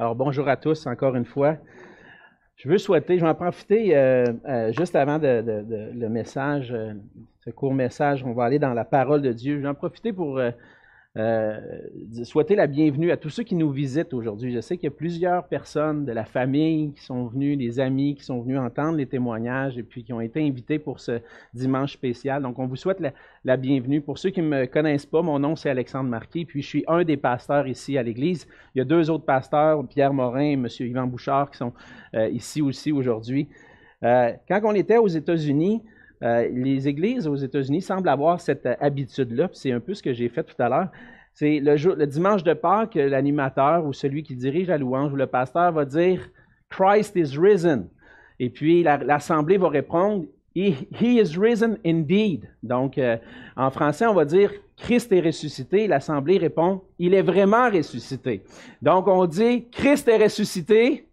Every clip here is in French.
Alors bonjour à tous encore une fois. Je veux souhaiter, je vais en profiter euh, euh, juste avant le message, euh, ce court message, on va aller dans la parole de Dieu. Je vais en profiter pour euh, souhaiter la bienvenue à tous ceux qui nous visitent aujourd'hui. Je sais qu'il y a plusieurs personnes de la famille qui sont venues, des amis qui sont venus entendre les témoignages et puis qui ont été invités pour ce dimanche spécial. Donc, on vous souhaite la, bienvenue. Pour ceux qui ne me connaissent pas, mon nom c'est Alexandre Marquis, puis je suis un des pasteurs ici à l'Église. Il y a deux autres pasteurs, Pierre Morin et M. Yvan Bouchard, qui sont euh, ici aussi aujourd'hui. Euh, quand on était aux États-Unis, euh, les églises aux États-Unis semblent avoir cette habitude-là, c'est un peu ce que j'ai fait tout à l'heure. C'est le, le, dimanche de Pâques, l'animateur ou celui qui dirige la louange ou le pasteur va dire Christ is risen. Et puis l'assemblée va répondre he, is risen indeed. Donc euh, en français, on va dire Christ est ressuscité. L'assemblée répond Il est vraiment ressuscité. Donc on dit Christ est ressuscité.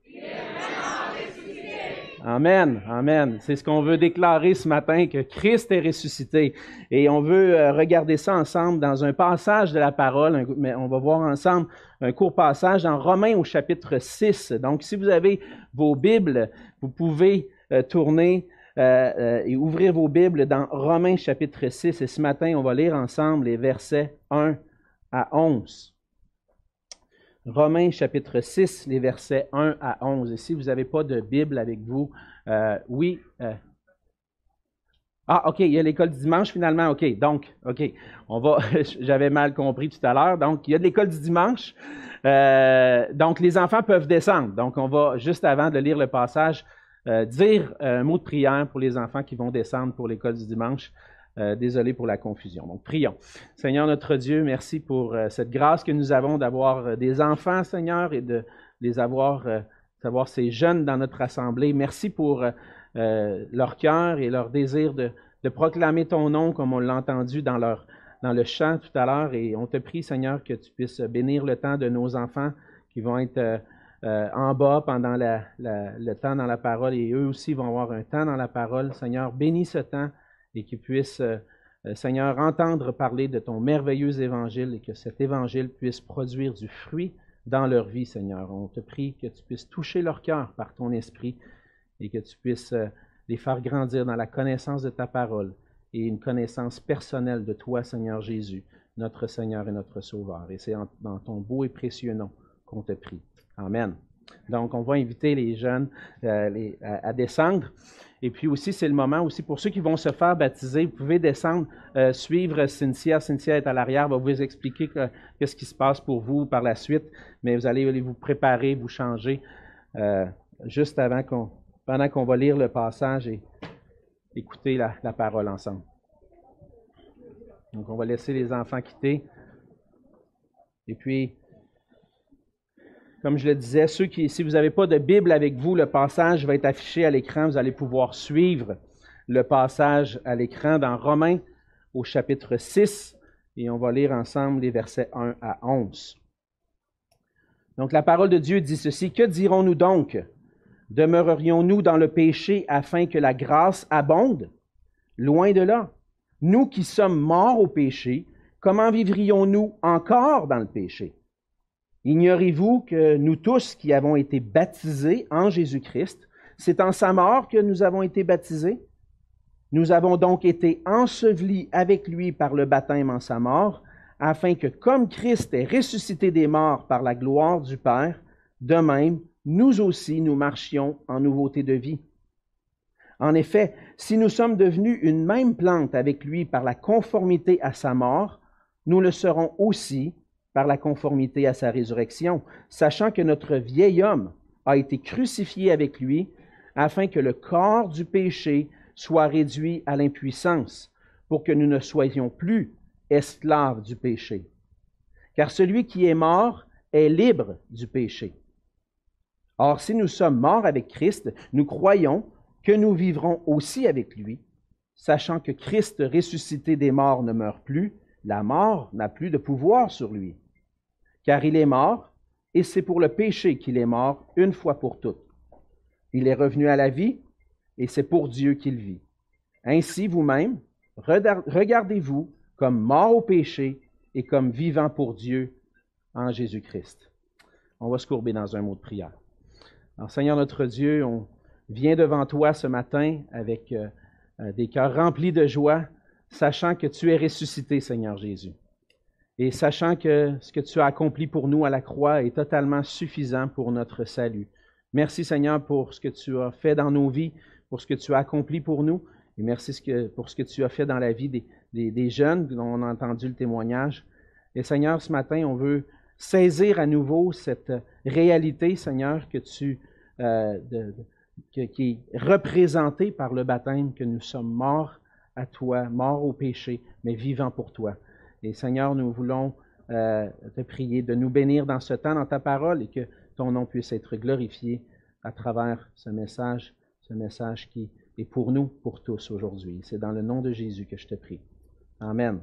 Amen, amen. C'est ce qu'on veut déclarer ce matin, que Christ est ressuscité. Et on veut euh, regarder ça ensemble dans un passage de la parole, mais on va voir ensemble un court passage dans Romains au chapitre 6. Donc, si vous avez vos Bibles, vous pouvez euh, tourner euh, et ouvrir vos Bibles dans Romains chapitre 6. Et ce matin, on va lire ensemble les versets 1 à 11. Romains chapitre 6, les versets 1 à 11. Et si vous n'avez pas de Bible avec vous, euh, oui. Euh, ah, OK, il y a l'école du dimanche finalement. OK, donc, OK, on va. J'avais mal compris tout à l'heure. Donc, il y a de l'école du dimanche. Euh, donc, les enfants peuvent descendre. Donc, on va, juste avant de lire le passage, dire un mot de prière pour les enfants qui vont descendre pour l'école du dimanche. Euh, désolé pour la confusion. Donc, prions. Seigneur notre Dieu, merci pour euh, cette grâce que nous avons d'avoir euh, des enfants, Seigneur, et de les avoir, d'avoir ces jeunes dans notre assemblée. Merci pour leur cœur et leur désir de, proclamer ton nom, comme on l'a entendu dans, leur, dans le chant tout à l'heure. Et on te prie, Seigneur, que tu puisses bénir le temps de nos enfants qui vont être en bas pendant le temps dans la parole et eux aussi vont avoir un temps dans la parole. Seigneur, bénis ce temps et qu'ils puissent, euh, euh, Seigneur, entendre parler de ton merveilleux évangile et que cet évangile puisse produire du fruit dans leur vie, Seigneur. On te prie que tu puisses toucher leur cœur par ton esprit et que tu puisses euh, les faire grandir dans la connaissance de ta parole et une connaissance personnelle de toi, Seigneur Jésus, notre Seigneur et notre Sauveur. Et c'est dans ton beau et précieux nom qu'on te prie. Amen. Donc, on va inviter les jeunes à, descendre. Et puis aussi, c'est le moment aussi pour ceux qui vont se faire baptiser, vous pouvez descendre, euh, suivre Cynthia. Cynthia est à l'arrière, va vous expliquer qu'est-ce qui se passe pour vous par la suite. Mais vous allez vous préparer, vous changer euh, juste avant qu'on, pendant qu'on va lire le passage et écouter la parole ensemble. Donc, on va laisser les enfants quitter. Et puis, comme je le disais, ceux qui, si vous n'avez pas de Bible avec vous, le passage va être affiché à l'écran. Vous allez pouvoir suivre le passage à l'écran dans Romains au chapitre 6 et on va lire ensemble les versets 1 à 11. Donc la parole de Dieu dit ceci, Que dirons-nous donc? Demeurerions-nous dans le péché afin que la grâce abonde? Loin de là. Nous qui sommes morts au péché, comment vivrions-nous encore dans le péché? Ignorez-vous que nous tous qui avons été baptisés en Jésus-Christ, c'est en sa mort que nous avons été baptisés? Nous avons donc été ensevelis avec lui par le baptême en sa mort, afin que comme Christ est ressuscité des morts par la gloire du Père, de même, nous aussi, nous marchions en nouveauté de vie. En effet, si nous sommes devenus une même plante avec lui par la conformité à sa mort, nous le serons aussi par la conformité à sa résurrection, sachant que notre vieil homme a été crucifié avec lui, afin que le corps du péché soit réduit à l'impuissance, pour que nous ne soyons plus esclaves du péché. Car celui qui est mort est libre du péché. Or, si nous sommes morts avec Christ, nous croyons que nous vivrons aussi avec lui, sachant que Christ ressuscité des morts ne meurt plus, la mort n'a plus de pouvoir sur lui car il est mort, et c'est pour le péché qu'il est mort une fois pour toutes. Il est revenu à la vie, et c'est pour Dieu qu'il vit. Ainsi, vous-même, regardez-vous comme mort au péché et comme vivant pour Dieu en Jésus-Christ. On va se courber dans un mot de prière. Alors, Seigneur notre Dieu, on vient devant toi ce matin avec euh, euh, des cœurs remplis de joie, sachant que tu es ressuscité, Seigneur Jésus. Et sachant que ce que tu as accompli pour nous à la croix est totalement suffisant pour notre salut. Merci, Seigneur, pour ce que tu as fait dans nos vies, pour ce que tu as accompli pour nous. Et merci pour ce que tu as fait dans la vie des, des jeunes dont on a entendu le témoignage. Et Seigneur, ce matin, on veut saisir à nouveau cette réalité, Seigneur, que tu, euh, qui est représentée par le baptême, que nous sommes morts à toi, morts au péché, mais vivants pour toi. Et Seigneur, nous voulons euh, te prier de nous bénir dans ce temps, dans ta parole, et que ton nom puisse être glorifié à travers ce message, ce message qui est pour nous, pour tous aujourd'hui. C'est dans le nom de Jésus que je te prie. Amen.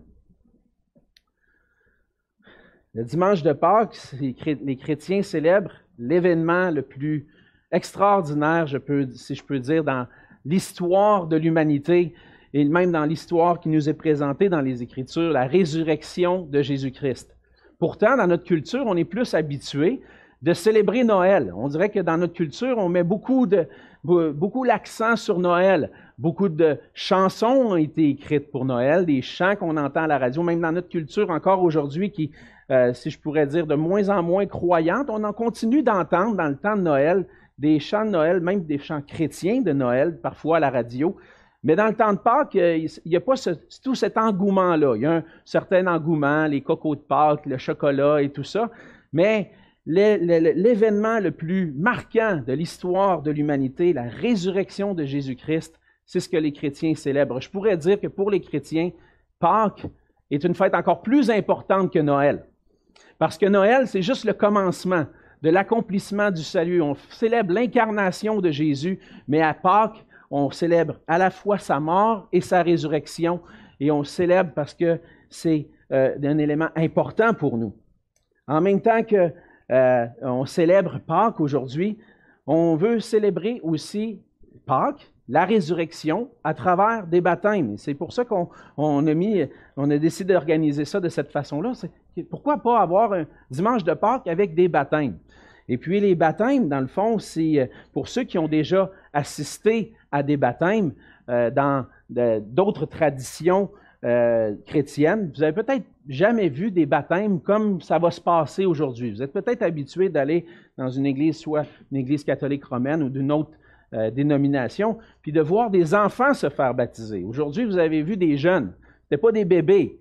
Le dimanche de Pâques, les chrétiens célèbrent l'événement le plus extraordinaire, si je peux dire, dans l'histoire de l'humanité et même dans l'histoire qui nous est présentée dans les Écritures, la résurrection de Jésus-Christ. Pourtant, dans notre culture, on est plus habitué de célébrer Noël. On dirait que dans notre culture, on met beaucoup, de, beaucoup l'accent sur Noël. Beaucoup de chansons ont été écrites pour Noël, des chants qu'on entend à la radio, même dans notre culture encore aujourd'hui qui euh, si je pourrais dire, de moins en moins croyantes. On en continue d'entendre dans le temps de Noël des chants de Noël, même des chants chrétiens de Noël, parfois à la radio. Mais dans le temps de Pâques, euh, il n'y a pas tout cet engouement-là. Il y a un certain engouement, les cocos de Pâques, le chocolat et tout ça. Mais l'événement le plus marquant de l'histoire de l'humanité, la résurrection de Jésus-Christ, c'est ce que les chrétiens célèbrent. Je pourrais dire que pour les chrétiens, Pâques est une fête encore plus importante que Noël. Parce que Noël, c'est juste le commencement de l'accomplissement du salut. On célèbre l'incarnation de Jésus, mais à Pâques, on célèbre à la fois sa mort et sa résurrection. Et on célèbre parce que c'est euh, un élément important pour nous. En même temps que euh, on célèbre Pâques aujourd'hui, on veut célébrer aussi Pâques, la résurrection à travers des baptêmes. C'est pour ça qu'on a décidé d'organiser ça de cette façon-là. Pourquoi pas avoir un dimanche de Pâques avec des baptêmes? Et puis les baptêmes, dans le fond, c'est euh, pour ceux qui ont déjà assisté à des baptêmes euh, dans d'autres traditions euh, chrétiennes, vous avez peut-être jamais vu des baptêmes comme ça va se passer aujourd'hui. Vous êtes peut-être habitué d'aller dans une église, soit une église catholique romaine ou d'une autre dénomination, puis de voir des enfants se faire baptiser. Aujourd'hui, vous avez vu des jeunes. Ce pas des bébés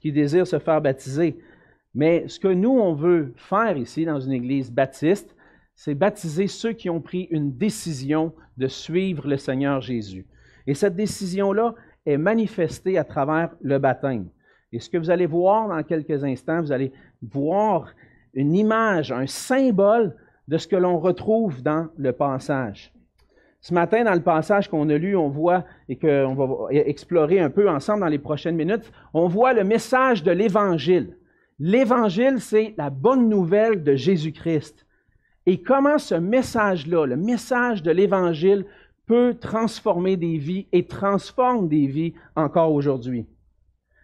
qui désirent se faire baptiser. Mais ce que nous, on veut faire ici dans une église baptiste, c'est baptiser ceux qui ont pris une décision de suivre le Seigneur Jésus. Et cette décision-là est manifestée à travers le baptême. Et ce que vous allez voir dans quelques instants, vous allez voir une image, un symbole de ce que l'on retrouve dans le passage. Ce matin, dans le passage qu'on a lu, on voit, et qu'on va explorer un peu ensemble dans les prochaines minutes, on voit le message de l'Évangile. L'Évangile, c'est la bonne nouvelle de Jésus-Christ. Et comment ce message-là, le message de l'Évangile, peut transformer des vies et transforme des vies encore aujourd'hui?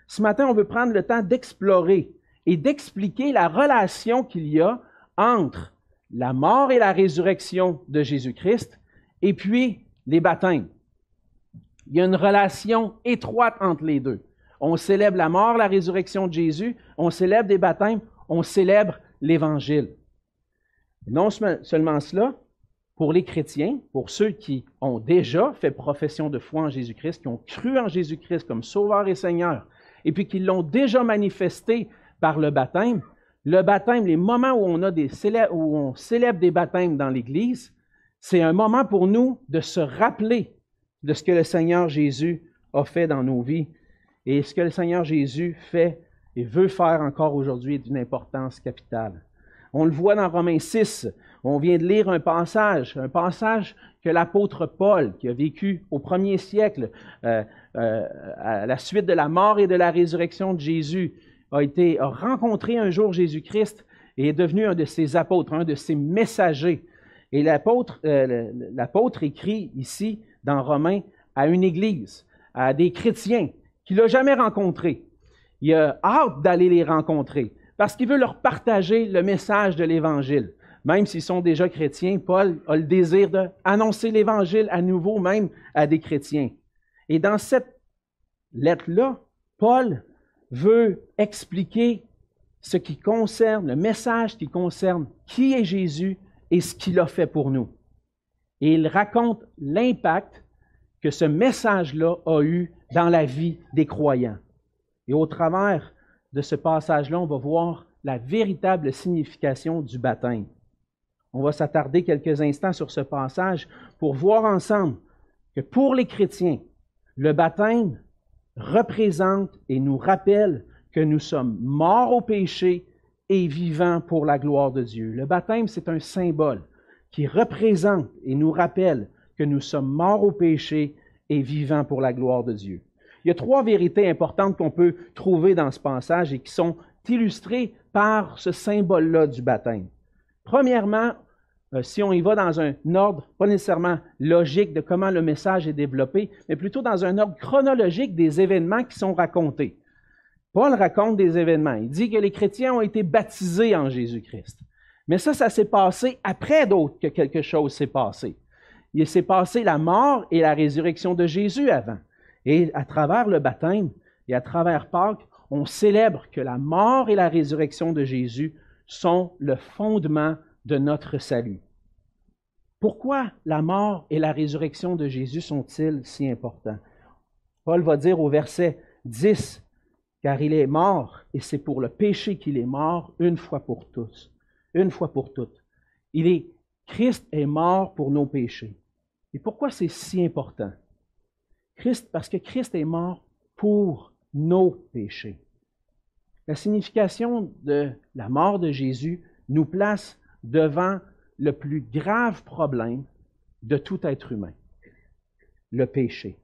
Ce matin, on veut prendre le temps d'explorer et d'expliquer la relation qu'il y a entre la mort et la résurrection de Jésus-Christ, et puis les baptêmes. Il y a une relation étroite entre les deux. On célèbre la mort, la résurrection de Jésus, on célèbre des baptêmes, on célèbre l'Évangile. Non seulement cela, pour les chrétiens, pour ceux qui ont déjà fait profession de foi en Jésus-Christ, qui ont cru en Jésus-Christ comme Sauveur et Seigneur, et puis qui l'ont déjà manifesté par le baptême, le baptême, les moments où on, a des où on célèbre des baptêmes dans l'Église, c'est un moment pour nous de se rappeler de ce que le Seigneur Jésus a fait dans nos vies. Et ce que le Seigneur Jésus fait et veut faire encore aujourd'hui est d'une importance capitale. On le voit dans Romains 6. On vient de lire un passage, un passage que l'apôtre Paul, qui a vécu au premier siècle, euh, euh, à la suite de la mort et de la résurrection de Jésus, a, été, rencontré un jour Jésus-Christ et est devenu un de ses apôtres, un de ses messagers. Et l'apôtre, euh, écrit ici, dans Romains, à une église, à des chrétiens qu'il n'a jamais rencontrés. Il a hâte d'aller les rencontrer parce qu'il veut leur partager le message de l'Évangile. Même s'ils sont déjà chrétiens, Paul a le désir d'annoncer l'Évangile à nouveau, même à des chrétiens. Et dans cette lettre-là, Paul veut expliquer ce qui concerne, le message qui concerne qui est Jésus et ce qu'il a fait pour nous. Et il raconte l'impact que ce message-là a eu dans la vie des croyants. Et au travers de ce passage-là, on va voir la véritable signification du baptême. On va s'attarder quelques instants sur ce passage pour voir ensemble que pour les chrétiens, le baptême représente et nous rappelle que nous sommes morts au péché et vivants pour la gloire de Dieu. Le baptême, c'est un symbole qui représente et nous rappelle que nous sommes morts au péché et vivants pour la gloire de Dieu. Il y a trois vérités importantes qu'on peut trouver dans ce passage et qui sont illustrées par ce symbole-là du baptême. Premièrement, euh, si on y va dans un ordre pas nécessairement logique de comment le message est développé, mais plutôt dans un ordre chronologique des événements qui sont racontés. Paul raconte des événements. Il dit que les chrétiens ont été baptisés en Jésus-Christ. Mais ça, ça s'est passé après d'autres que quelque chose s'est passé. Il s'est passé la mort et la résurrection de Jésus avant. Et à travers le baptême et à travers Pâques, on célèbre que la mort et la résurrection de Jésus sont le fondement de notre salut. Pourquoi la mort et la résurrection de Jésus sont-ils si importants? Paul va dire au verset 10, car il est mort, et c'est pour le péché qu'il est mort une fois pour tous, une fois pour toutes. Il est, Christ est mort pour nos péchés. Et pourquoi c'est si important? Christ, parce que Christ est mort pour nos péchés. La signification de la mort de Jésus nous place devant le plus grave problème de tout être humain, le péché.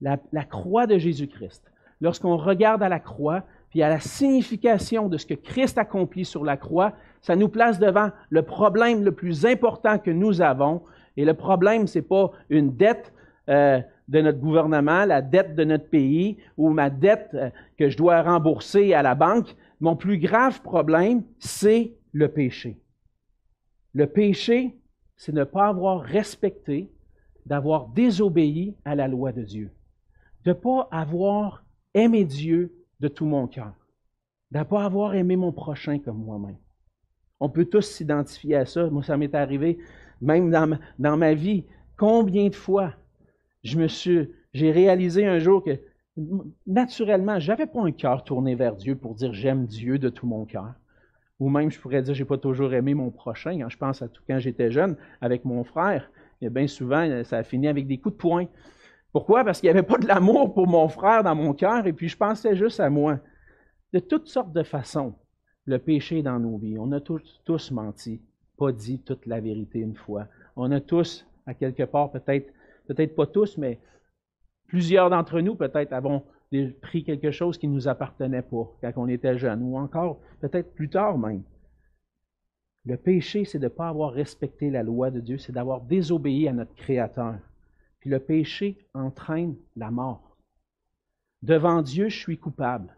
La, croix de Jésus-Christ. Lorsqu'on regarde à la croix, puis à la signification de ce que Christ accomplit sur la croix, ça nous place devant le problème le plus important que nous avons. Et le problème, ce n'est pas une dette euh, de notre gouvernement, la dette de notre pays ou ma dette euh, que je dois rembourser à la banque. Mon plus grave problème, c'est le péché. Le péché, c'est ne pas avoir respecté, d'avoir désobéi à la loi de Dieu, de ne pas avoir aimé Dieu de tout mon cœur, de ne pas avoir aimé mon prochain comme moi-même. On peut tous s'identifier à ça. Moi, ça m'est arrivé, même dans ma, vie, combien de fois je me suis, j'ai réalisé un jour que naturellement, je n'avais pas un cœur tourné vers Dieu pour dire j'aime Dieu de tout mon cœur. Ou même, je pourrais dire, j'ai pas toujours aimé mon prochain. Quand je pense à tout quand j'étais jeune, avec mon frère, bien souvent, ça a fini avec des coups de poing. Pourquoi? Parce qu'il n'y avait pas de l'amour pour mon frère dans mon cœur, et puis je pensais juste à moi. De toutes sortes de façons, le péché dans nos vies. On a tous menti, pas dit toute la vérité une fois. On a tous, à quelque part, peut-être, peut-être pas tous, mais plusieurs d'entre nous, peut-être, avons pris quelque chose qui ne nous appartenait pas quand on était jeune, ou encore peut-être plus tard même. Le péché, c'est de ne pas avoir respecté la loi de Dieu, c'est d'avoir désobéi à notre Créateur. Puis le péché entraîne la mort. Devant Dieu, je suis coupable.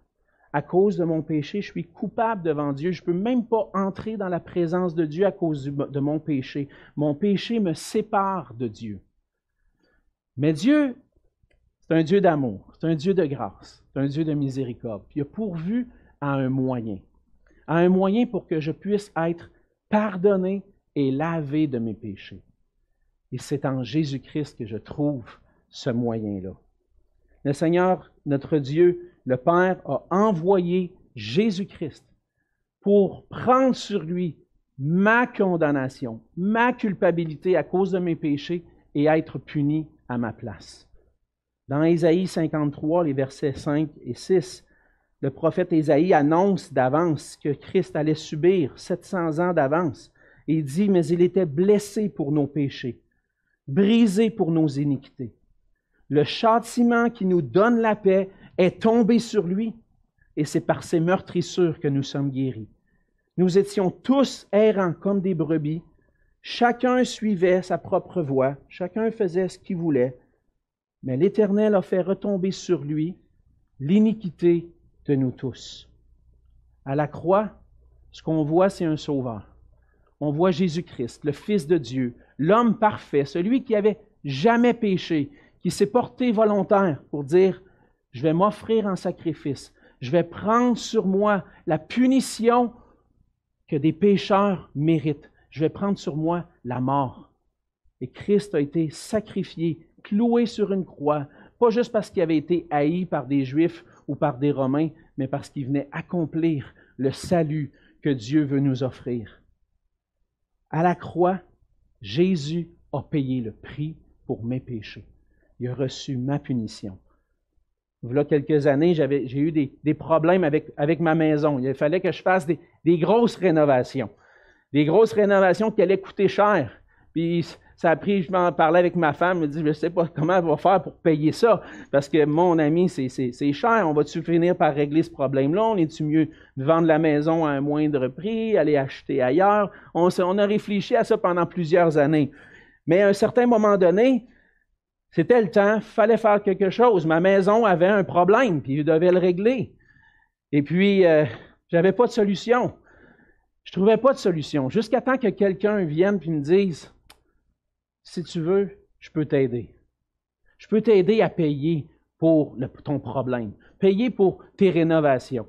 À cause de mon péché, je suis coupable devant Dieu. Je ne peux même pas entrer dans la présence de Dieu à cause de mon péché. Mon péché me sépare de Dieu. Mais Dieu c'est un Dieu d'amour, c'est un Dieu de grâce, c'est un Dieu de miséricorde. il a pourvu à un moyen, à un moyen pour que je puisse être pardonné et lavé de mes péchés. Et c'est en Jésus-Christ que je trouve ce moyen-là. Le Seigneur, notre Dieu, le Père, a envoyé Jésus-Christ pour prendre sur lui ma condamnation, ma culpabilité à cause de mes péchés et être puni à ma place. Dans Ésaïe 53, les versets 5 et 6, le prophète Ésaïe annonce d'avance que Christ allait subir 700 ans d'avance. il dit, mais il était blessé pour nos péchés, brisé pour nos iniquités. Le châtiment qui nous donne la paix est tombé sur lui, et c'est par ses meurtrissures que nous sommes guéris. Nous étions tous errants comme des brebis, chacun suivait sa propre voie, chacun faisait ce qu'il voulait, mais l'Éternel a fait retomber sur lui l'iniquité de nous tous. À la croix, ce qu'on voit, c'est un sauveur. On voit Jésus-Christ, le Fils de Dieu, l'homme parfait, celui qui avait jamais péché, qui s'est porté volontaire pour dire, je vais m'offrir en sacrifice, je vais prendre sur moi la punition que des pécheurs méritent, je vais prendre sur moi la mort. Et Christ a été sacrifié, cloué sur une croix, pas juste parce qu'il avait été haï par des Juifs ou par des Romains, mais parce qu'il venait accomplir le salut que Dieu veut nous offrir. À la croix, Jésus a payé le prix pour mes péchés. Il a reçu ma punition. A quelques années, j'ai eu des, problèmes avec, ma maison. Il fallait que je fasse des, grosses rénovations. Des grosses rénovations qui allaient coûter cher. Puis ça a pris, je m'en parlais avec ma femme, elle me dit, je ne sais pas comment elle va faire pour payer ça, parce que mon ami, c'est cher, on va-tu finir par régler ce problème-là? On est-tu mieux de vendre la maison à un moindre prix, aller acheter ailleurs? On, on a réfléchi à ça pendant plusieurs années. Mais à un certain moment donné, c'était le temps, il fallait faire quelque chose. Ma maison avait un problème, puis je devais le régler. Et puis, euh, j'avais pas de solution. Je trouvais pas de solution. Jusqu'à temps que quelqu'un vienne et me dise, si tu veux, je peux t'aider. Je peux t'aider à payer pour ton problème, payer pour tes rénovations.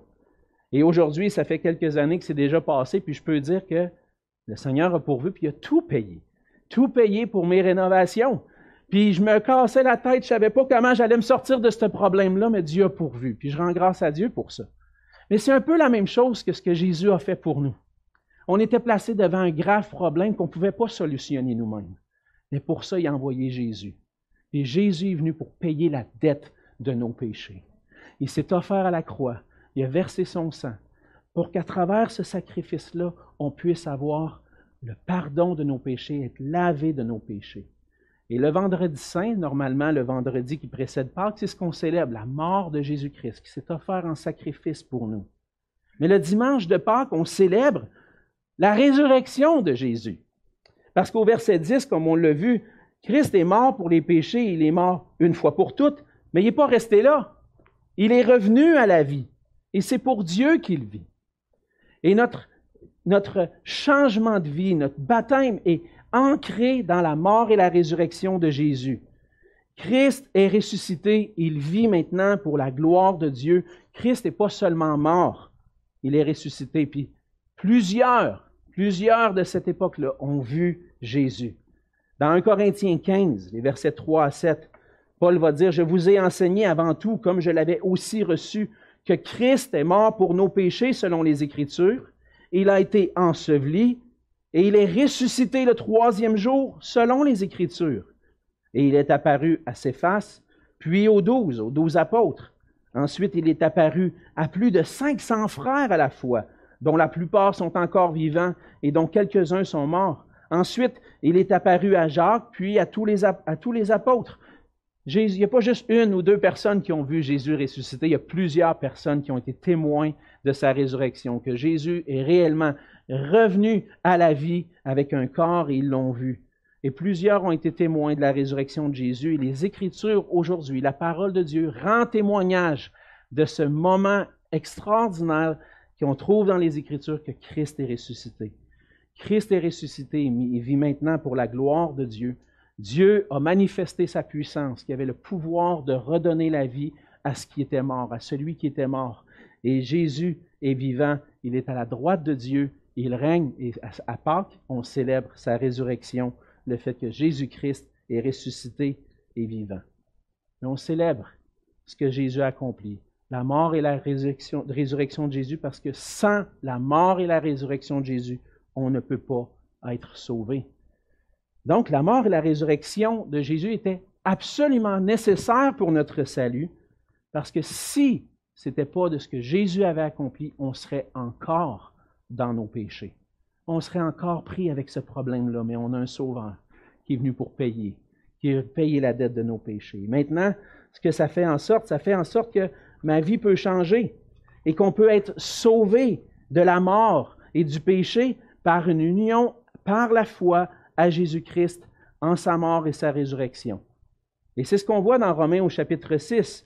Et aujourd'hui, ça fait quelques années que c'est déjà passé, puis je peux dire que le Seigneur a pourvu, puis il a tout payé. Tout payé pour mes rénovations. Puis je me cassais la tête, je ne savais pas comment j'allais me sortir de ce problème-là, mais Dieu a pourvu. Puis je rends grâce à Dieu pour ça. Mais c'est un peu la même chose que ce que Jésus a fait pour nous. On était placé devant un grave problème qu'on ne pouvait pas solutionner nous-mêmes. Mais pour ça, il a envoyé Jésus. Et Jésus est venu pour payer la dette de nos péchés. Il s'est offert à la croix. Il a versé son sang pour qu'à travers ce sacrifice-là, on puisse avoir le pardon de nos péchés, être lavé de nos péchés. Et le vendredi saint, normalement le vendredi qui précède Pâques, c'est ce qu'on célèbre, la mort de Jésus-Christ, qui s'est offert en sacrifice pour nous. Mais le dimanche de Pâques, on célèbre la résurrection de Jésus. Parce qu'au verset 10, comme on l'a vu, Christ est mort pour les péchés, il est mort une fois pour toutes, mais il n'est pas resté là. Il est revenu à la vie. Et c'est pour Dieu qu'il vit. Et notre, notre changement de vie, notre baptême est ancré dans la mort et la résurrection de Jésus. Christ est ressuscité, il vit maintenant pour la gloire de Dieu. Christ n'est pas seulement mort, il est ressuscité. Puis plusieurs Plusieurs de cette époque-là ont vu Jésus. Dans 1 Corinthiens 15, les versets 3 à 7, Paul va dire, Je vous ai enseigné avant tout, comme je l'avais aussi reçu, que Christ est mort pour nos péchés selon les Écritures, il a été enseveli, et il est ressuscité le troisième jour selon les Écritures. Et il est apparu à ses faces, puis aux douze, aux douze apôtres. Ensuite, il est apparu à plus de 500 frères à la fois, dont la plupart sont encore vivants et dont quelques-uns sont morts. Ensuite, il est apparu à Jacques, puis à tous les, à tous les apôtres. Il n'y a pas juste une ou deux personnes qui ont vu Jésus ressusciter, il y a plusieurs personnes qui ont été témoins de sa résurrection, que Jésus est réellement revenu à la vie avec un corps et ils l'ont vu. Et plusieurs ont été témoins de la résurrection de Jésus. Et les Écritures aujourd'hui, la parole de Dieu rend témoignage de ce moment extraordinaire qu'on trouve dans les Écritures que Christ est ressuscité. Christ est ressuscité et vit maintenant pour la gloire de Dieu. Dieu a manifesté sa puissance, qui avait le pouvoir de redonner la vie à ce qui était mort, à celui qui était mort. Et Jésus est vivant, il est à la droite de Dieu, il règne, et à Pâques, on célèbre sa résurrection, le fait que Jésus-Christ est ressuscité et vivant. Mais on célèbre ce que Jésus a accompli la mort et la résurrection, de Jésus parce que sans la mort et la résurrection de Jésus, on ne peut pas être sauvé. Donc la mort et la résurrection de Jésus étaient absolument nécessaires pour notre salut parce que si ce n'était pas de ce que Jésus avait accompli, on serait encore dans nos péchés. On serait encore pris avec ce problème-là, mais on a un sauveur qui est venu pour payer, qui a payé la dette de nos péchés. Maintenant, ce que ça fait en sorte, ça fait en sorte que ma vie peut changer et qu'on peut être sauvé de la mort et du péché par une union, par la foi à Jésus-Christ en sa mort et sa résurrection. Et c'est ce qu'on voit dans Romains au chapitre 6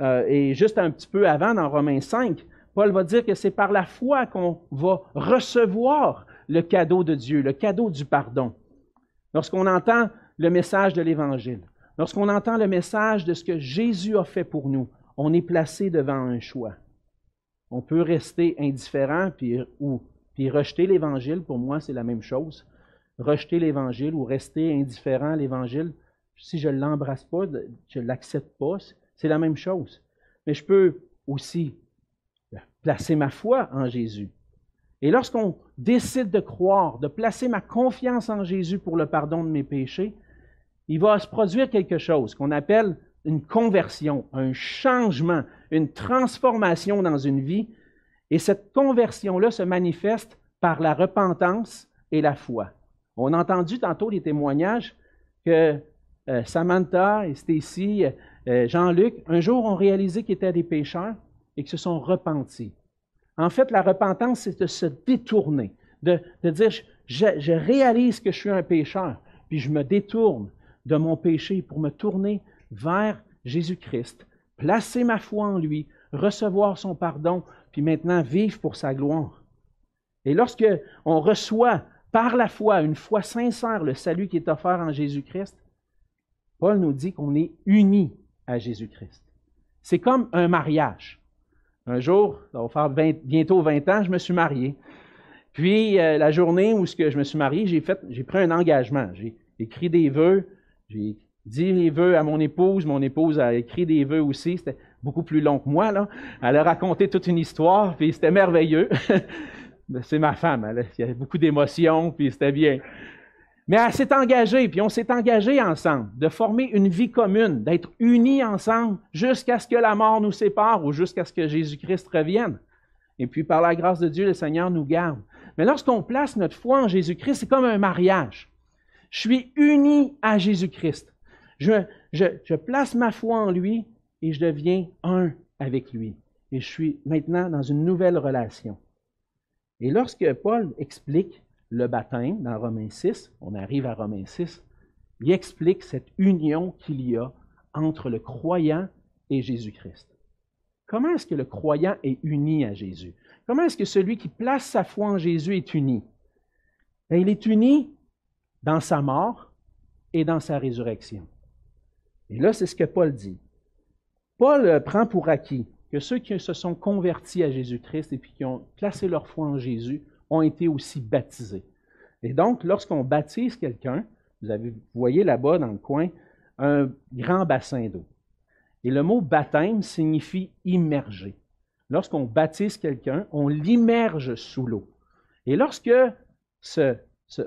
euh, et juste un petit peu avant dans Romains 5. Paul va dire que c'est par la foi qu'on va recevoir le cadeau de Dieu, le cadeau du pardon. Lorsqu'on entend le message de l'Évangile, lorsqu'on entend le message de ce que Jésus a fait pour nous, on est placé devant un choix. On peut rester indifférent puis, ou puis rejeter l'Évangile, pour moi, c'est la même chose. Rejeter l'Évangile ou rester indifférent à l'Évangile, si je ne l'embrasse pas, je ne l'accepte pas, c'est la même chose. Mais je peux aussi placer ma foi en Jésus. Et lorsqu'on décide de croire, de placer ma confiance en Jésus pour le pardon de mes péchés, il va se produire quelque chose qu'on appelle une conversion, un changement, une transformation dans une vie. Et cette conversion-là se manifeste par la repentance et la foi. On a entendu tantôt les témoignages que euh, Samantha et Stacy, euh, Jean-Luc, un jour ont réalisé qu'ils étaient des pécheurs et qu'ils se sont repentis. En fait, la repentance, c'est de se détourner, de, dire, je, réalise que je suis un pécheur, puis je me détourne de mon péché pour me tourner vers Jésus-Christ, placer ma foi en lui, recevoir son pardon, puis maintenant vivre pour sa gloire. Et lorsque on reçoit par la foi, une foi sincère, le salut qui est offert en Jésus-Christ, Paul nous dit qu'on est unis à Jésus-Christ. C'est comme un mariage. Un jour, ça va faire bientôt 20 ans, je me suis marié. Puis, euh, la journée où je me suis marié, j'ai, fait, j'ai pris un engagement. J'ai écrit des vœux, j'ai dit les vœux à mon épouse, mon épouse a écrit des vœux aussi. C'était beaucoup plus long que moi. Elle a raconté toute une histoire, puis c'était merveilleux. C'est ma femme, elle, il y avait beaucoup d'émotions, puis c'était bien. Mais elle s'est engagée, puis on s'est engagé ensemble, de former une vie commune, d'être unis ensemble jusqu'à ce que la mort nous sépare ou jusqu'à ce que Jésus-Christ revienne. Et puis par la grâce de Dieu, le Seigneur nous garde. Mais lorsqu'on place notre foi en Jésus-Christ, c'est comme un mariage. Je suis uni à Jésus-Christ. Je place ma foi en lui et je deviens un avec lui. Et je suis maintenant dans une nouvelle relation. Et lorsque Paul explique le baptême dans Romains 6, on arrive à Romains 6, il explique cette union qu'il y a entre le croyant et Jésus-Christ. Comment est-ce que le croyant est uni à Jésus? Comment est-ce que celui qui place sa foi en Jésus est uni? Ben, il est uni dans sa mort et dans sa résurrection. Et là, c'est ce que Paul dit. Paul euh, prend pour acquis que ceux qui se sont convertis à Jésus-Christ et qui ont placé leur foi en Jésus ont été aussi baptisés. Et donc, lorsqu'on baptise quelqu'un, vous, avez, voyez là-bas dans le coin un grand bassin d'eau. Et le mot baptême signifie immerger. Lorsqu'on baptise quelqu'un, on l'immerge sous l'eau. Et lorsque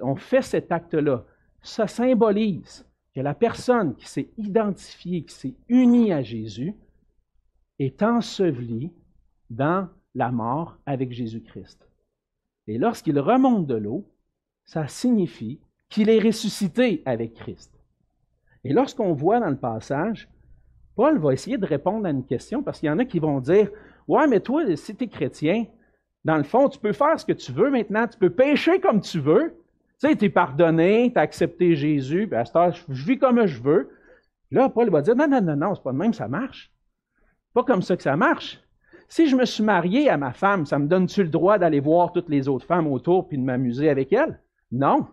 on fait cet acte-là, ça symbolise que la personne qui s'est identifiée, qui s'est unie à Jésus, est ensevelie dans la mort avec Jésus-Christ. Et lorsqu'il remonte de l'eau, ça signifie qu'il est ressuscité avec Christ. Et lorsqu'on voit dans le passage, Paul va essayer de répondre à une question parce qu'il y en a qui vont dire Ouais, mais toi, si tu es chrétien, dans le fond, tu peux faire ce que tu veux maintenant, tu peux pécher comme tu veux. Tu sais, tu es pardonné, tu as accepté Jésus, puis je vis comme je veux. Là, Paul va dire Non, non, non, non, c'est pas de même, ça marche. Pas comme ça que ça marche. Si je me suis marié à ma femme, ça me donne-tu le droit d'aller voir toutes les autres femmes autour puis de m'amuser avec elles? Non.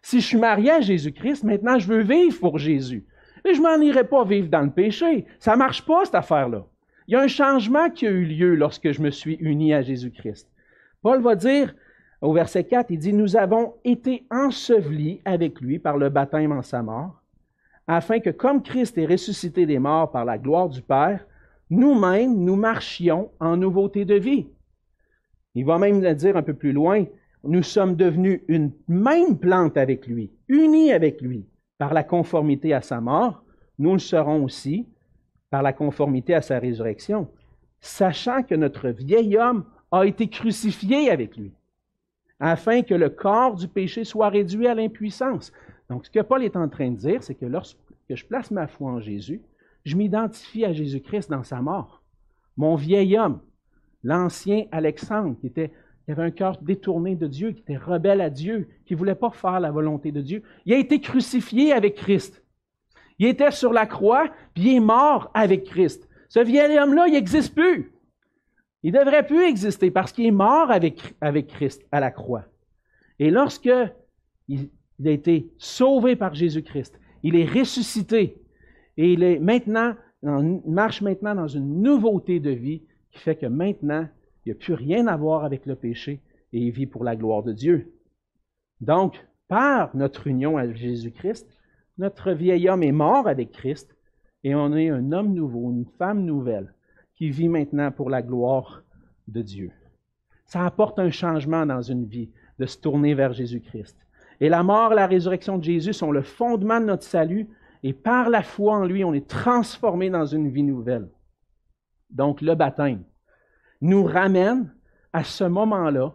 Si je suis marié à Jésus-Christ, maintenant je veux vivre pour Jésus. Et je m'en irai pas vivre dans le péché. Ça marche pas, cette affaire-là. Il y a un changement qui a eu lieu lorsque je me suis uni à Jésus-Christ. Paul va dire, au verset 4, il dit, Nous avons été ensevelis avec lui par le baptême en sa mort, afin que comme Christ est ressuscité des morts par la gloire du Père, nous-mêmes, nous marchions en nouveauté de vie. Il va même dire un peu plus loin, nous sommes devenus une même plante avec lui, unis avec lui, par la conformité à sa mort, nous le serons aussi par la conformité à sa résurrection, sachant que notre vieil homme a été crucifié avec lui, afin que le corps du péché soit réduit à l'impuissance. Donc, ce que Paul est en train de dire, c'est que lorsque je place ma foi en Jésus, je m'identifie à Jésus-Christ dans sa mort. Mon vieil homme, l'ancien Alexandre, qui, avait un cœur détourné de Dieu, qui était rebelle à Dieu, qui ne voulait pas faire la volonté de Dieu, il a été crucifié avec Christ. Il était sur la croix, puis il est mort avec Christ. Ce vieil homme-là, il n'existe plus. Il ne devrait plus exister parce qu'il est mort avec, avec Christ à la croix. Et lorsque il, a été sauvé par Jésus-Christ, il est ressuscité et il est maintenant, marche maintenant dans une nouveauté de vie qui fait que maintenant, il n'y a plus rien à voir avec le péché et il vit pour la gloire de Dieu. Donc, par notre union avec Jésus-Christ, notre vieil homme est mort avec Christ et on est un homme nouveau, une femme nouvelle qui vit maintenant pour la gloire de Dieu. Ça apporte un changement dans une vie de se tourner vers Jésus-Christ. Et la mort et la résurrection de Jésus sont le fondement de notre salut et par la foi en lui, on est transformé dans une vie nouvelle. Donc le baptême nous ramène à ce moment-là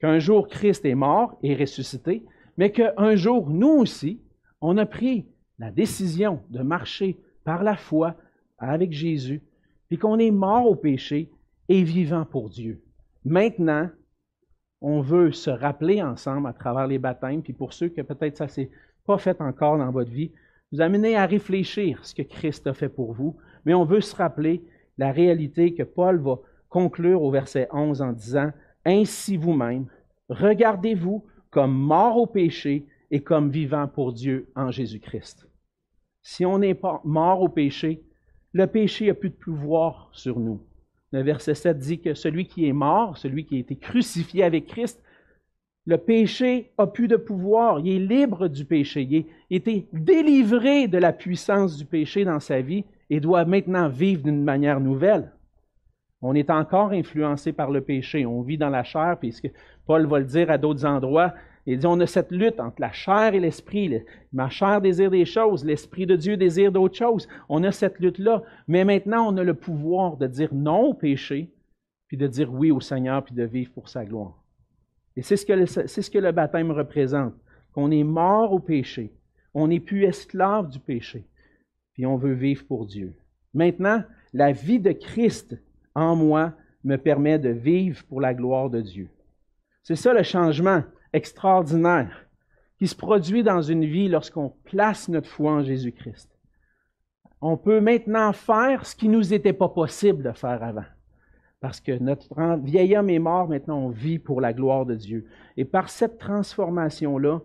qu'un jour Christ est mort et ressuscité, mais qu'un jour, nous aussi, on a pris la décision de marcher par la foi avec Jésus, puis qu'on est mort au péché et vivant pour Dieu. Maintenant, on veut se rappeler ensemble à travers les baptêmes, puis pour ceux que peut-être ça ne s'est pas fait encore dans votre vie, vous amener à réfléchir ce que Christ a fait pour vous, mais on veut se rappeler la réalité que Paul va conclure au verset 11 en disant, Ainsi vous-même, regardez-vous comme mort au péché et comme vivant pour Dieu en Jésus-Christ. Si on pas mort au péché, le péché n'a plus de pouvoir sur nous. Le verset 7 dit que celui qui est mort, celui qui a été crucifié avec Christ, le péché n'a plus de pouvoir. Il est libre du péché. Il a été délivré de la puissance du péché dans sa vie et doit maintenant vivre d'une manière nouvelle. On est encore influencé par le péché. On vit dans la chair, puisque Paul va le dire à d'autres endroits. Il dit, on a cette lutte entre la chair et l'esprit. Ma chair désire des choses, l'esprit de Dieu désire d'autres choses. On a cette lutte-là. Mais maintenant, on a le pouvoir de dire non au péché, puis de dire oui au Seigneur, puis de vivre pour sa gloire. Et c'est ce que le, baptême représente. Qu'on est mort au péché. On n'est plus esclave du péché. Puis on veut vivre pour Dieu. Maintenant, la vie de Christ en moi me permet de vivre pour la gloire de Dieu. C'est ça le changement extraordinaire qui se produit dans une vie lorsqu'on place notre foi en Jésus-Christ. On peut maintenant faire ce qui nous était pas possible de faire avant. Parce que notre vieil homme est mort, maintenant on vit pour la gloire de Dieu. Et par cette transformation-là,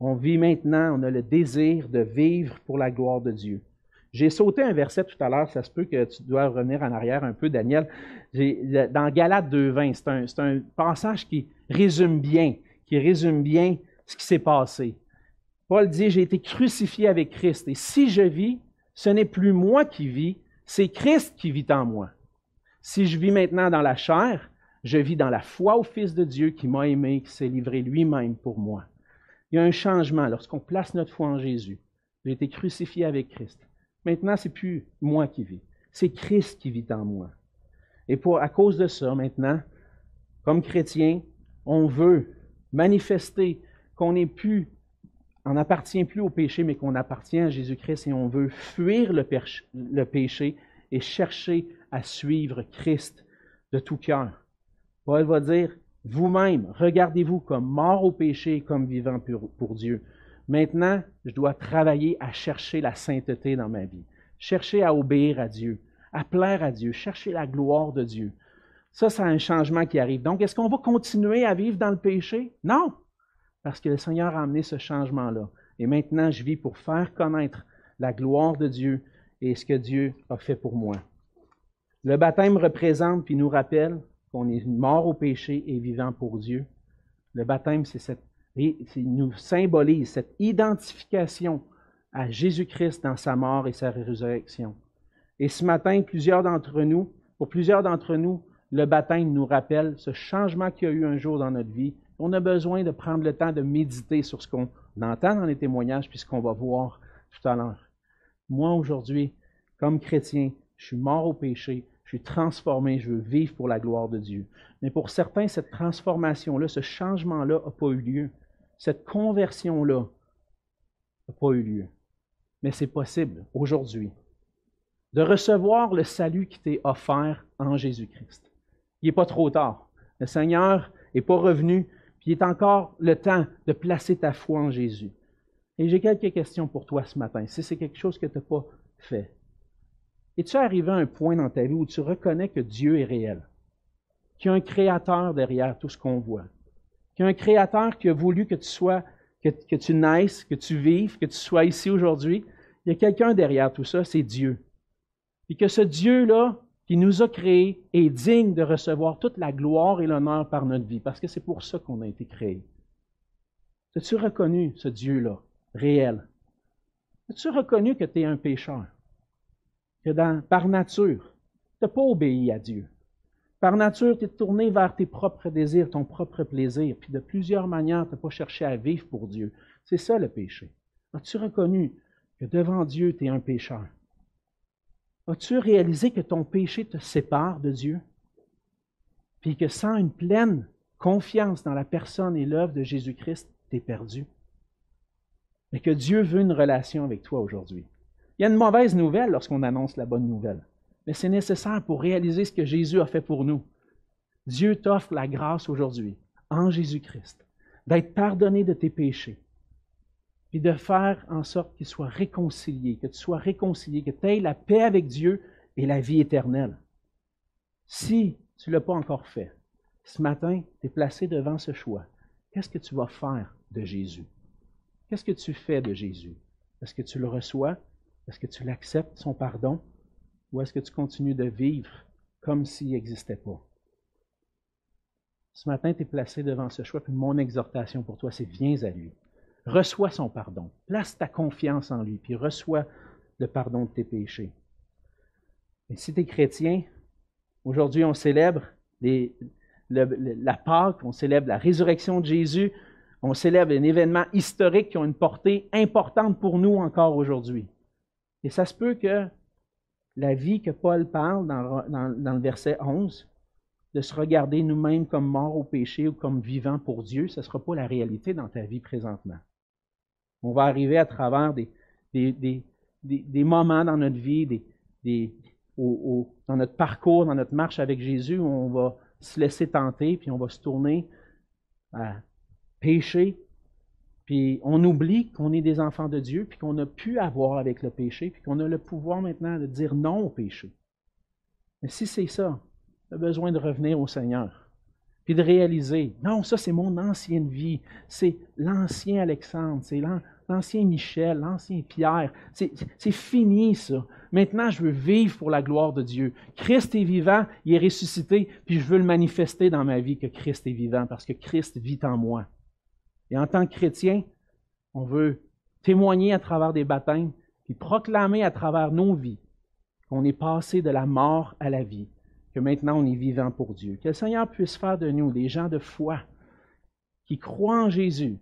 on vit maintenant, on a le désir de vivre pour la gloire de Dieu. J'ai sauté un verset tout à l'heure, ça se peut que tu dois revenir en arrière un peu, Daniel. Dans Galates 2.20, c'est un, un passage qui résume bien, qui résume bien ce qui s'est passé. Paul dit, j'ai été crucifié avec Christ, et si je vis, ce n'est plus moi qui vis, c'est Christ qui vit en moi. Si je vis maintenant dans la chair, je vis dans la foi au Fils de Dieu qui m'a aimé, qui s'est livré lui-même pour moi. Il y a un changement lorsqu'on place notre foi en Jésus. J'ai été crucifié avec Christ. Maintenant, c'est plus moi qui vis, c'est Christ qui vit en moi. Et à cause de ça, maintenant, comme chrétien, on veut manifester qu'on n'est plus, on n'appartient plus au péché, mais qu'on appartient à Jésus-Christ et on veut fuir le péché et chercher à suivre Christ de tout cœur. Paul va dire, vous-même, regardez-vous comme mort au péché et comme vivant pour Dieu. Maintenant, je dois travailler à chercher la sainteté dans ma vie, chercher à obéir à Dieu, à plaire à Dieu, chercher la gloire de Dieu. Ça, c'est un changement qui arrive. Donc, est-ce qu'on va continuer à vivre dans le péché? Non, parce que le Seigneur a amené ce changement-là. Et maintenant, je vis pour faire connaître la gloire de Dieu et ce que Dieu a fait pour moi. Le baptême représente puis nous rappelle qu'on est mort au péché et vivant pour Dieu. Le baptême, c'est nous symbolise cette identification à Jésus-Christ dans sa mort et sa résurrection. Et ce matin, plusieurs d'entre nous, pour plusieurs d'entre nous, le baptême nous rappelle ce changement qu'il y a eu un jour dans notre vie. On a besoin de prendre le temps de méditer sur ce qu'on entend dans les témoignages puis ce qu'on va voir tout à l'heure. Moi, aujourd'hui, comme chrétien, je suis mort au péché, je suis transformé, je veux vivre pour la gloire de Dieu. Mais pour certains, cette transformation-là, ce changement-là n'a pas eu lieu. Cette conversion-là n'a pas eu lieu. Mais c'est possible aujourd'hui de recevoir le salut qui t'est offert en Jésus-Christ. Il n'est pas trop tard. Le Seigneur n'est pas revenu, puis il est encore le temps de placer ta foi en Jésus. Et j'ai quelques questions pour toi ce matin, si c'est quelque chose que tu n'as pas fait. Es-tu arrivé à un point dans ta vie où tu reconnais que Dieu est réel? qu'il y a un créateur derrière tout ce qu'on voit? Qu'il y a un créateur qui a voulu que tu sois, que, tu naisses, que tu vives, que tu sois ici aujourd'hui? Il y a quelqu'un derrière tout ça, c'est Dieu. Et que ce Dieu-là, qui nous a créés, est digne de recevoir toute la gloire et l'honneur par notre vie, parce que c'est pour ça qu'on a été créés. As-tu reconnu ce Dieu-là, réel? As-tu reconnu que tu es un pécheur? Que par nature, tu n'as pas obéi à Dieu. Par nature, tu es tourné vers tes propres désirs, ton propre plaisir, puis de plusieurs manières, tu n'as pas cherché à vivre pour Dieu. C'est ça le péché. As-tu reconnu que devant Dieu, tu es un pécheur? As-tu réalisé que ton péché te sépare de Dieu? Puis que sans une pleine confiance dans la personne et l'œuvre de Jésus-Christ, tu es perdu? Mais que Dieu veut une relation avec toi aujourd'hui. Il y a une mauvaise nouvelle lorsqu'on annonce la bonne nouvelle. Mais c'est nécessaire pour réaliser ce que Jésus a fait pour nous. Dieu t'offre la grâce aujourd'hui, en Jésus-Christ, d'être pardonné de tes péchés, puis de faire en sorte qu'il soit réconcilié, que tu sois réconcilié, que tu aies la paix avec Dieu et la vie éternelle. Si tu ne l'as pas encore fait, ce matin, tu es placé devant ce choix. Qu'est-ce que tu vas faire de Jésus? Qu'est-ce que tu fais de Jésus? Est-ce que tu le reçois? Est-ce que tu l'acceptes, son pardon? Ou est-ce que tu continues de vivre comme s'il n'existait pas? Ce matin, tu es placé devant ce choix, puis mon exhortation pour toi, c'est viens à lui. Reçois son pardon. Place ta confiance en lui, puis reçois le pardon de tes péchés. Et si tu es chrétien, aujourd'hui, on célèbre la Pâque, on célèbre la résurrection de Jésus, on célèbre un événement historique qui a une portée importante pour nous encore aujourd'hui. Et ça se peut que la vie que Paul parle dans, le verset 11, de se regarder nous-mêmes comme morts au péché ou comme vivants pour Dieu, ce ne sera pas la réalité dans ta vie présentement. On va arriver à travers des, moments dans notre vie, dans notre parcours, dans notre marche avec Jésus, où on va se laisser tenter, puis on va se tourner à pécher, puis on oublie qu'on est des enfants de Dieu, puis qu'on a pu avoir avec le péché, puis qu'on a le pouvoir maintenant de dire non au péché. Mais si c'est ça, tu as besoin de revenir au Seigneur, puis de réaliser, non, ça c'est mon ancienne vie, c'est l'ancien Alexandre, c'est l'ancien Michel, l'ancien Pierre, c'est fini ça. Maintenant, je veux vivre pour la gloire de Dieu. Christ est vivant, il est ressuscité, puis je veux le manifester dans ma vie que Christ est vivant, parce que Christ vit en moi. Et en tant que chrétien, on veut témoigner à travers des baptêmes, puis proclamer à travers nos vies qu'on est passé de la mort à la vie, que maintenant on est vivant pour Dieu. Que le Seigneur puisse faire de nous des gens de foi qui croient en Jésus,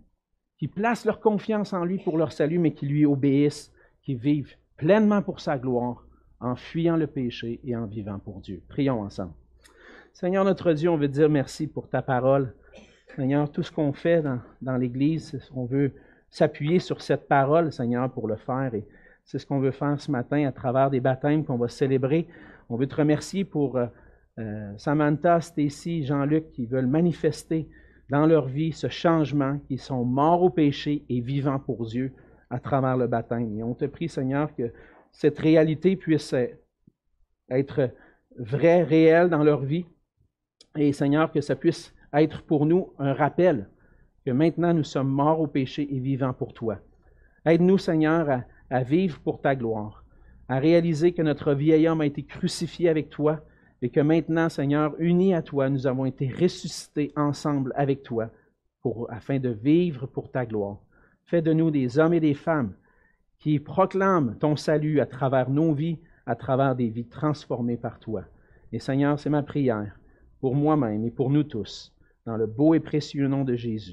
qui placent leur confiance en lui pour leur salut, mais qui lui obéissent, qui vivent pleinement pour sa gloire, en fuyant le péché et en vivant pour Dieu. Prions ensemble. Seigneur notre Dieu, on veut dire merci pour ta parole. Seigneur, tout ce qu'on fait dans, l'Église, on veut s'appuyer sur cette parole, Seigneur, pour le faire. Et c'est ce qu'on veut faire ce matin à travers des baptêmes qu'on va célébrer. On veut te remercier pour euh, euh, Samantha, Stacy, Jean-Luc qui veulent manifester dans leur vie ce changement, qui sont morts au péché et vivants pour Dieu à travers le baptême. Et on te prie, Seigneur, que cette réalité puisse être vraie, réelle dans leur vie. Et Seigneur, que ça puisse être pour nous un rappel que maintenant nous sommes morts au péché et vivants pour toi. Aide-nous, Seigneur, à, vivre pour ta gloire, à réaliser que notre vieil homme a été crucifié avec toi et que maintenant, Seigneur, unis à toi, nous avons été ressuscités ensemble avec toi afin de vivre pour ta gloire. Fais de nous des hommes et des femmes qui proclament ton salut à travers nos vies, à travers des vies transformées par toi. Et Seigneur, c'est ma prière pour moi-même et pour nous tous dans le beau et précieux nom de Jésus.